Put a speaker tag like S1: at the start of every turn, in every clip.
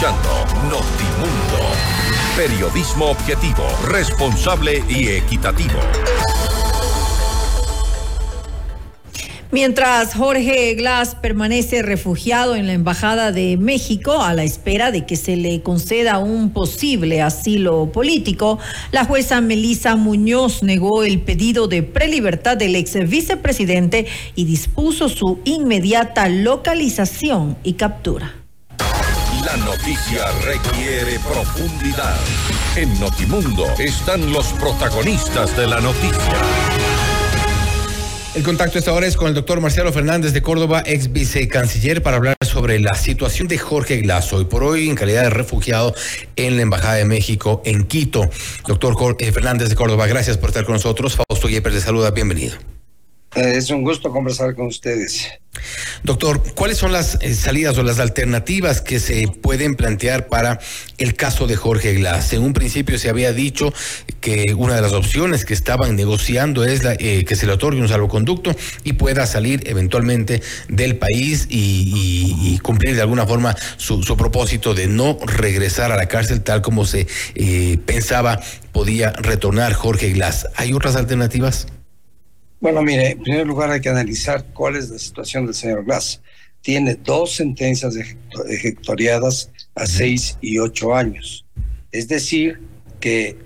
S1: escuchando Notimundo. Periodismo objetivo, responsable y equitativo.
S2: Mientras Jorge Glass permanece refugiado en la Embajada de México a la espera de que se le conceda un posible asilo político, la jueza Melisa Muñoz negó el pedido de prelibertad del ex vicepresidente y dispuso su inmediata localización y captura.
S1: La noticia requiere profundidad. En Notimundo están los protagonistas de la noticia.
S3: El contacto esta hora es con el doctor Marcelo Fernández de Córdoba, ex vicecanciller, para hablar sobre la situación de Jorge Glass, hoy por hoy en calidad de refugiado en la Embajada de México en Quito. Doctor Fernández de Córdoba, gracias por estar con nosotros. Fausto Yepes le saluda, bienvenido.
S4: Eh, es un gusto conversar con ustedes.
S3: Doctor, ¿cuáles son las eh, salidas o las alternativas que se pueden plantear para el caso de Jorge Glass? En un principio se había dicho que una de las opciones que estaban negociando es la, eh, que se le otorgue un salvoconducto y pueda salir eventualmente del país y, cumplir de alguna forma su, propósito de no regresar a la cárcel tal como se pensaba podía retornar Jorge Glass. ¿Hay otras alternativas?
S4: Bueno, mire, en primer lugar hay que analizar cuál es la situación del señor Glass. Tiene dos sentencias ejecutoriadas a seis y ocho años. Es decir, que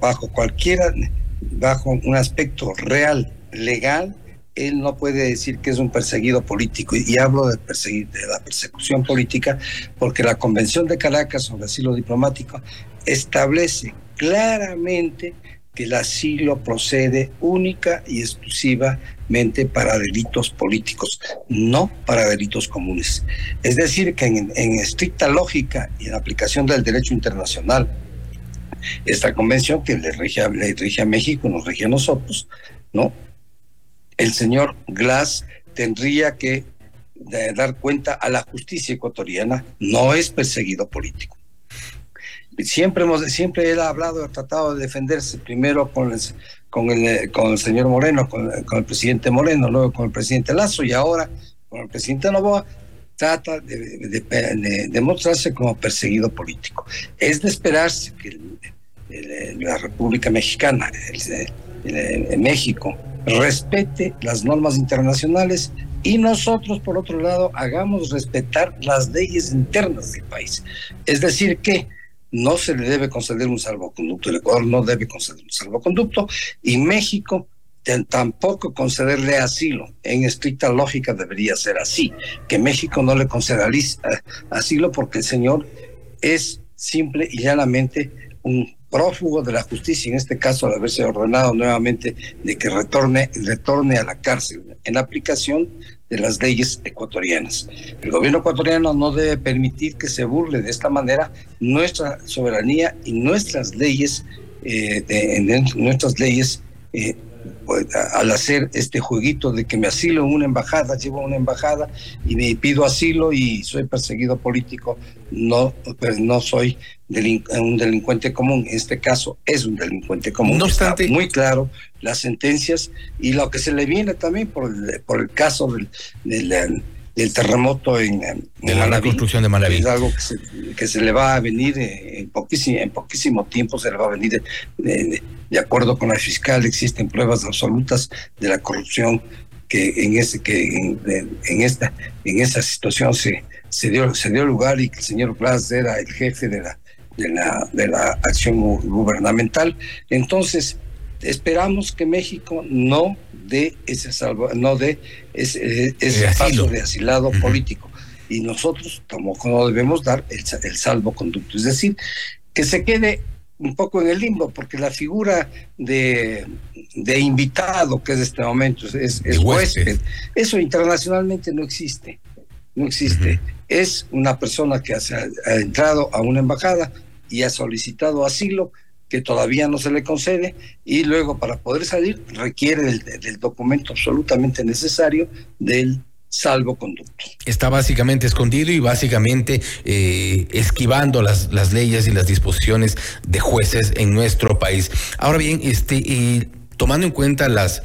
S4: bajo cualquiera, bajo un aspecto real, legal, él no puede decir que es un perseguido político. Y hablo de, perseguir, de la persecución política porque la Convención de Caracas sobre asilo diplomático establece claramente que el asilo procede única y exclusivamente para delitos políticos, no para delitos comunes. Es decir, que en, estricta lógica y en aplicación del derecho internacional, esta convención que le rige, a México, nos rige a nosotros, ¿no? El señor Glass tendría que dar cuenta a la justicia ecuatoriana, no es perseguido político siempre hemos siempre él ha hablado ha tratado de defenderse primero con el, con el, señor Moreno con, el presidente Moreno luego con el presidente Lazo y ahora con el presidente Novoa trata de, demostrarse como perseguido político es de esperarse que la República Mexicana México respete las normas internacionales y nosotros, por otro lado, hagamos respetar las leyes internas del país. Es decir, que no se le debe conceder un salvoconducto. El Ecuador no debe conceder un salvoconducto y México tampoco concederle asilo. En estricta lógica debería ser así, que México no le conceda asilo porque el señor es simple y llanamente un prófugo de la justicia, en este caso al haberse ordenado nuevamente de que retorne, retorne a la cárcel en aplicación de las leyes ecuatorianas. El gobierno ecuatoriano no debe permitir que se burle de esta manera nuestra soberanía y nuestras leyes, eh, nuestras leyes eh, al hacer este jueguito de que me asilo en una embajada, llevo a una embajada y me pido asilo y soy perseguido político, no, pues, no soy un delincuente común. En este caso es un delincuente común. No obstante, Está muy claro las sentencias y lo que se le viene también por el, por el caso del, del, terremoto en,
S3: la construcción de Malaví.
S4: Es algo que se, que se le va a venir en poquísimo, en poquísimo tiempo, se le va a venir de, acuerdo con la fiscal, existen pruebas absolutas de la corrupción que en ese que en, esta en esa situación se se dio se dio lugar y que el señor Glass era el jefe de la de la, de la acción gubernamental. Entonces, esperamos que México no dé ese salvo, no dé ese, ese paso de asilado político. Y nosotros tampoco no debemos dar el, el salvoconducto. Es decir, que se quede un poco en el limbo, porque la figura de, de invitado, que es este momento, es, es huésped. Eso internacionalmente no existe. No existe es una persona que ha, entrado a una embajada y ha solicitado asilo que todavía no se le concede y luego para poder salir requiere del, documento absolutamente necesario del salvoconducto.
S3: Está básicamente escondido y básicamente eh, esquivando las, las leyes y las disposiciones de jueces en nuestro país. Ahora bien, este, tomando en cuenta las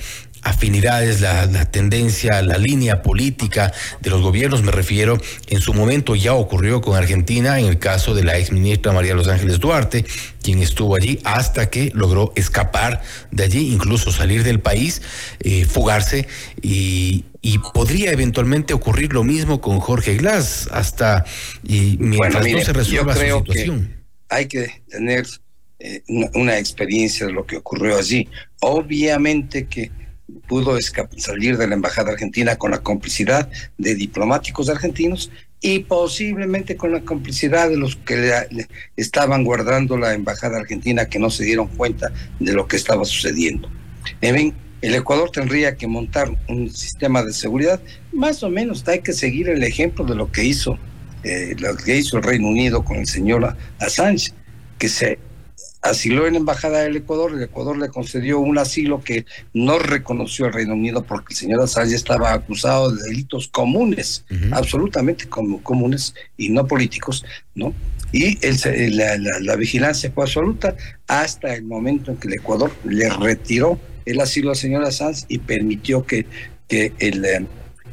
S3: afinidades, la, tendencia, la línea política de los gobiernos, me refiero, en su momento ya ocurrió con Argentina en el caso de la ex ministra María Los Ángeles Duarte, quien estuvo allí hasta que logró escapar de allí, incluso salir del país, eh, fugarse y, podría eventualmente ocurrir lo mismo con Jorge Glass hasta y mientras no se resuelva su situación.
S4: hay que tener eh, una, experiencia de lo que ocurrió allí. Obviamente que pudo salir de la embajada argentina con la complicidad de diplomáticos argentinos y posiblemente con la complicidad de los que estaban guardando la embajada argentina que no se dieron cuenta de lo que estaba sucediendo. El Ecuador tendría que montar un sistema de seguridad, más o menos hay que seguir el ejemplo de lo que hizo, eh, lo que hizo el Reino Unido con el señor Assange, que se asiló en la Embajada del Ecuador, el Ecuador le concedió un asilo que no reconoció el Reino Unido porque el señor Assange estaba acusado de delitos comunes, absolutamente comunes y no políticos, ¿no? Y la, vigilancia fue absoluta hasta el momento en que el Ecuador le retiró el asilo al señor Assange y permitió que, que el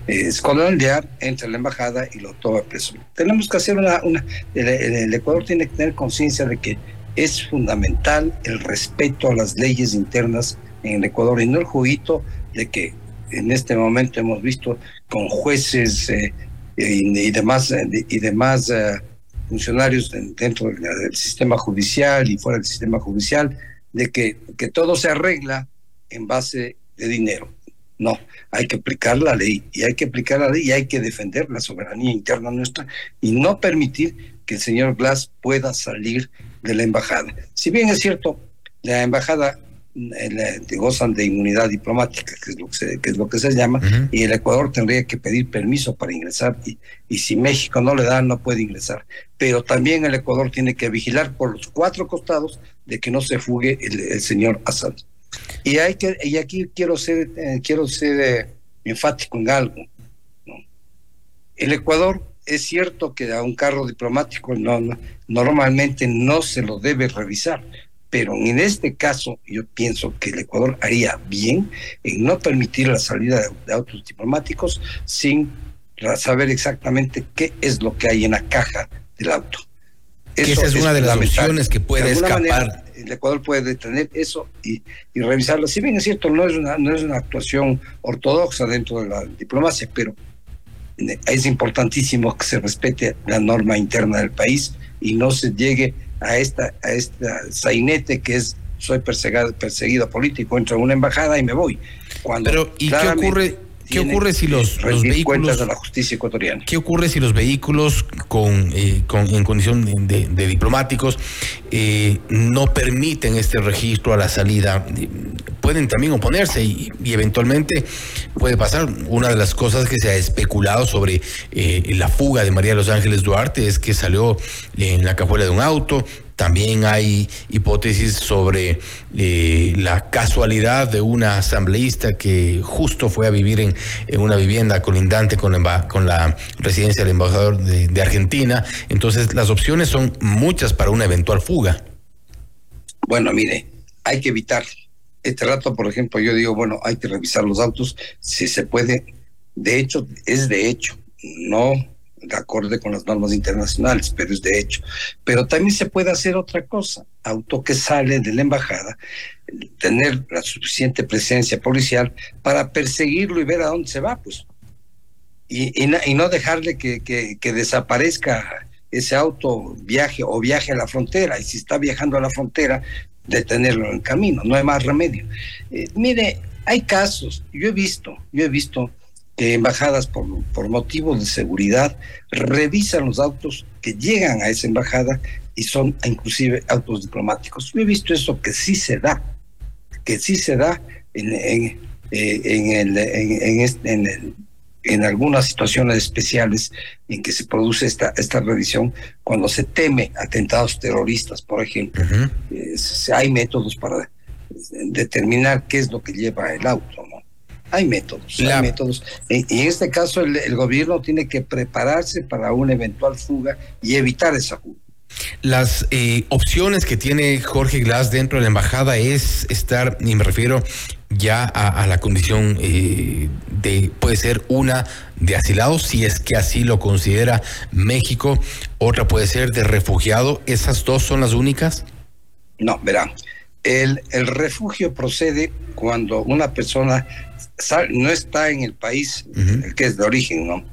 S4: eh, Scotland Yard entre a la embajada y lo tome preso. Tenemos que hacer una... una el Ecuador tiene que tener conciencia de que es fundamental el respeto a las leyes internas en el Ecuador y no el juguito de que en este momento hemos visto con jueces eh, y, demás, y demás eh, funcionarios dentro del sistema judicial y fuera del sistema judicial, de que, que todo se arregla en base de dinero. No, hay que aplicar la ley y hay que aplicar la ley y hay que defender la soberanía interna nuestra y no permitir que el señor Glass pueda salir de la embajada. Si bien es cierto, la embajada eh, gozan de inmunidad diplomática, que es lo que se, que es lo que se llama, y el Ecuador tendría que pedir permiso para ingresar, y, y si México no le da, no puede ingresar. Pero también el Ecuador tiene que vigilar por los cuatro costados de que no se fugue el, señor Assad. Y, hay que, y aquí quiero ser, eh, quiero ser eh, enfático en algo. El Ecuador es cierto que a un carro diplomático no, normalmente no se lo debe revisar, pero en este caso yo pienso que el Ecuador haría bien en no permitir la salida de, autos diplomáticos sin saber exactamente qué es lo que hay en la caja del auto.
S3: esa es, una de las opciones que puede escapar.
S4: el Ecuador puede detener eso y, y, revisarlo. Si bien es cierto, no es, una, no es una actuación ortodoxa dentro de la diplomacia, pero es importantísimo que se respete la norma interna del país y no se llegue a esta a esta sainete que es soy perseguido, perseguido político, entro a una embajada y me voy.
S3: Cuando Pero ¿y qué ocurre ¿Qué ocurre si los, los vehículos
S4: de la justicia ecuatoriana?
S3: ¿Qué ocurre si los vehículos con, eh, con en condición de, diplomáticos eh, no permiten este registro a la salida? Pueden también oponerse y, eventualmente puede pasar. Una de las cosas que se ha especulado sobre eh, la fuga de María de Los Ángeles Duarte es que salió en la cajuela de un auto, también hay hipótesis sobre eh, la casualidad de una asambleísta que justo fue a vivir en, una vivienda colindante con la, con la residencia del embajador de, Argentina. Entonces, las opciones son muchas para una eventual fuga.
S4: Bueno, mire, hay que evitar. Este rato, por ejemplo, yo digo, bueno, hay que revisar los autos si se puede. De hecho, es de hecho, no de acorde con las normas internacionales, pero es de hecho. Pero también se puede hacer otra cosa, auto que sale de la embajada, tener la suficiente presencia policial para perseguirlo y ver a dónde se va, pues. Y, y, no dejarle que, desaparezca ese auto, viaje o viaje a la frontera, y si está viajando a la frontera, detenerlo en el camino, no hay más remedio. Eh, mire, hay casos, yo he visto, yo he visto que embajadas por, por motivos de seguridad revisan los autos que llegan a esa embajada y son inclusive autos diplomáticos. Yo he visto eso que sí se da, que sí se da en, en, eh, en, en, en, algunas situaciones especiales en que se produce esta, esta revisión, cuando se teme atentados terroristas, por ejemplo, eh, hay métodos para determinar qué es lo que lleva el auto, ¿no? Hay métodos, hay métodos. En, en este caso, el, gobierno tiene que prepararse para una eventual fuga y evitar esa fuga.
S3: Las eh, opciones que tiene Jorge Glass dentro de la embajada es estar, y me refiero ya a, la condición eh, de, puede ser una de asilado, si es que así lo considera México, otra puede ser de refugiado, ¿esas dos son las únicas?
S4: No, verán, el, el refugio procede cuando una persona no está en el país el que es de origen, ¿no?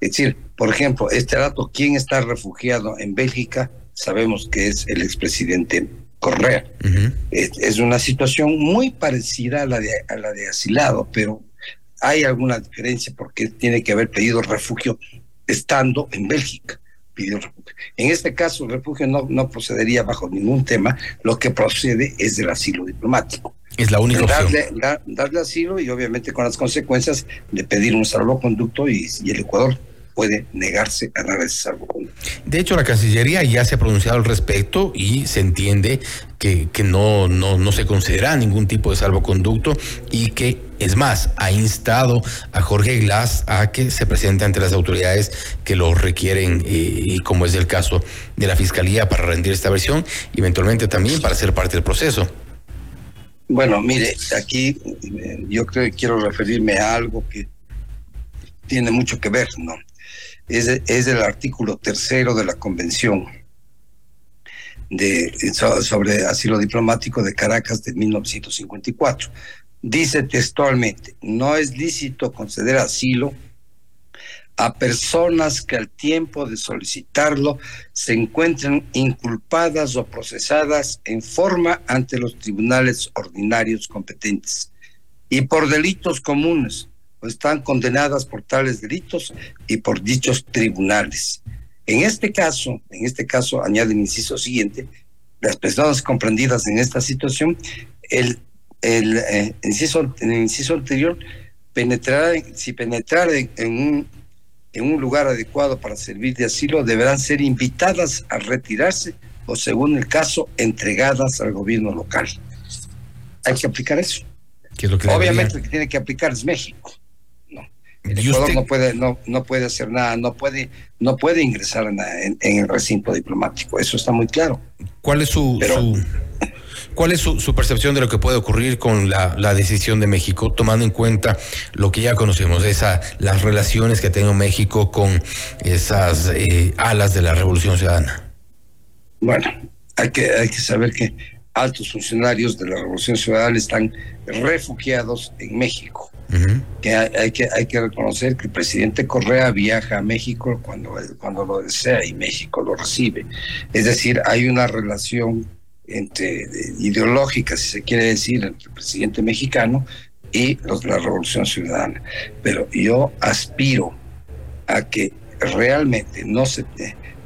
S4: Es decir, por ejemplo, este dato, ¿quién está refugiado en Bélgica? Sabemos que es el expresidente Correa. es, una situación muy parecida a la, de, a la de asilado, pero hay alguna diferencia porque tiene que haber pedido refugio estando en Bélgica. En este caso, el refugio no, no procedería bajo ningún tema, lo que procede es del asilo diplomático.
S3: Es la única
S4: darle, opción. darle asilo y obviamente con las consecuencias de pedir un salvoconducto y, y el Ecuador puede negarse a dar ese salvoconducto.
S3: De hecho, la Cancillería ya se ha pronunciado al respecto y se entiende que, que no, no, no se considera ningún tipo de salvoconducto y que, es más, ha instado a Jorge Glass a que se presente ante las autoridades que lo requieren, eh, y como es el caso de la Fiscalía, para rendir esta versión y eventualmente también para ser parte del proceso.
S4: Bueno, mire, aquí eh, yo creo que quiero referirme a algo que tiene mucho que ver, ¿no? Es, el artículo tercero de la Convención de, sobre asilo diplomático de Caracas de 1954. Dice textualmente, no es lícito conceder asilo a personas que al tiempo de solicitarlo se encuentren inculpadas o procesadas en forma ante los tribunales ordinarios competentes y por delitos comunes están condenadas por tales delitos y por dichos tribunales. En este caso, en este caso, añade el inciso siguiente, las personas comprendidas en esta situación, el, el, eh, inciso, el inciso anterior, penetrar, si penetrar en, un, en un lugar adecuado para servir de asilo, deberán ser invitadas a retirarse o, según el caso, entregadas al gobierno local. Hay que aplicar eso. Obviamente el que tiene que aplicar es México. El Ecuador no puede, no, no puede hacer nada, no puede, no puede ingresar en, el recinto diplomático. Eso está muy claro.
S3: ¿Cuál es su, cuál es su, percepción de lo que puede ocurrir con la, decisión de México, tomando en cuenta lo que ya conocemos, esa, las relaciones que tiene México con esas eh, alas de la Revolución Ciudadana?
S4: Bueno, hay que, hay que saber que altos funcionarios de la Revolución Ciudadana están refugiados en México que hay, que hay que reconocer que el presidente Correa viaja a México cuando, cuando lo desea y México lo recibe. Es decir, hay una relación entre ideológica, si se quiere decir, entre el presidente mexicano y los la Revolución Ciudadana. Pero yo aspiro a que realmente no se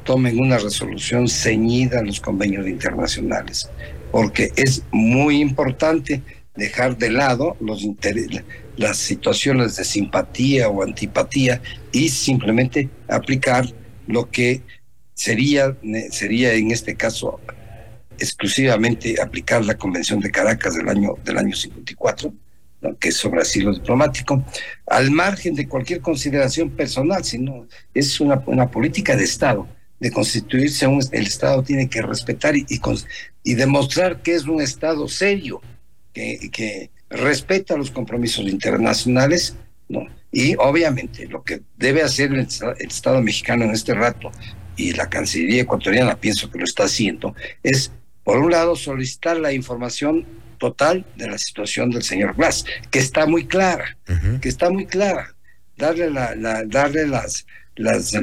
S4: tomen una resolución ceñida a los convenios internacionales, porque es muy importante dejar de lado los las situaciones de simpatía o antipatía y simplemente aplicar lo que sería, sería en este caso exclusivamente aplicar la Convención de Caracas del año, del año 54, que es sobre asilo diplomático, al margen de cualquier consideración personal, sino es una, una política de Estado. De constituirse un, el Estado tiene que respetar y, y, y demostrar que es un Estado serio, que, respeta los compromisos internacionales, ¿no? Y obviamente lo que debe hacer el, Estado mexicano en este rato y la Cancillería ecuatoriana pienso que lo está haciendo, es por un lado solicitar la información total de la situación del señor Glass, que está muy clara, que está muy clara, darle la, darle las las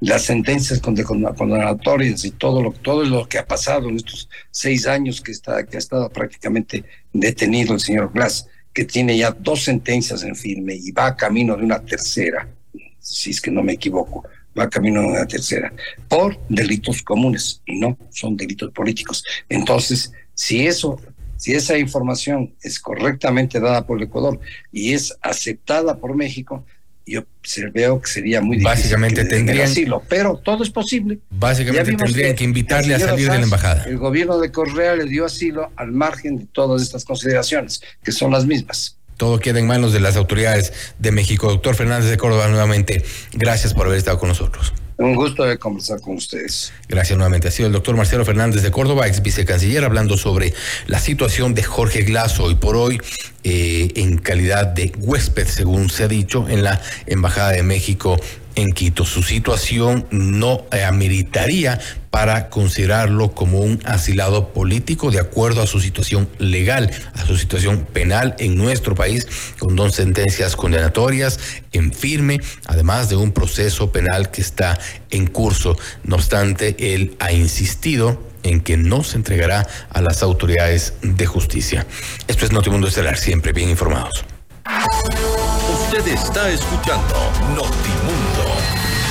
S4: las sentencias condenatorias y todo lo, todo lo que ha pasado en estos seis años que, está, que ha estado prácticamente detenido el señor Glass, que tiene ya dos sentencias en firme y va camino de una tercera, si es que no me equivoco, va camino de una tercera, por delitos comunes y no son delitos políticos. Entonces, si eso, si esa información es correctamente dada por el Ecuador y es aceptada por México, yo veo que sería muy
S3: difícil. Básicamente tendrían.
S4: Asilo, pero todo es posible.
S3: Básicamente tendrían que, invitarle a salir de la embajada.
S4: El gobierno de Correa le dio asilo al margen de todas estas consideraciones, que son las mismas.
S3: Todo queda en manos de las autoridades de México. Doctor Fernández de Córdoba, nuevamente, gracias por haber estado con nosotros.
S4: Un gusto de conversar con ustedes.
S3: Gracias nuevamente. Ha sido el doctor Marcelo Fernández de Córdoba, ex vicecanciller, hablando sobre la situación de Jorge Glass hoy por hoy eh, en calidad de huésped, según se ha dicho, en la Embajada de México en Quito. Su situación no ameritaría para considerarlo como un asilado político de acuerdo a su situación legal, a su situación penal en nuestro país, con dos sentencias condenatorias en firme, además de un proceso penal que está en curso. No obstante, él ha insistido en que no se entregará a las autoridades de justicia. Esto es Notimundo Estelar, siempre bien informados.
S1: Usted está escuchando Notimundo.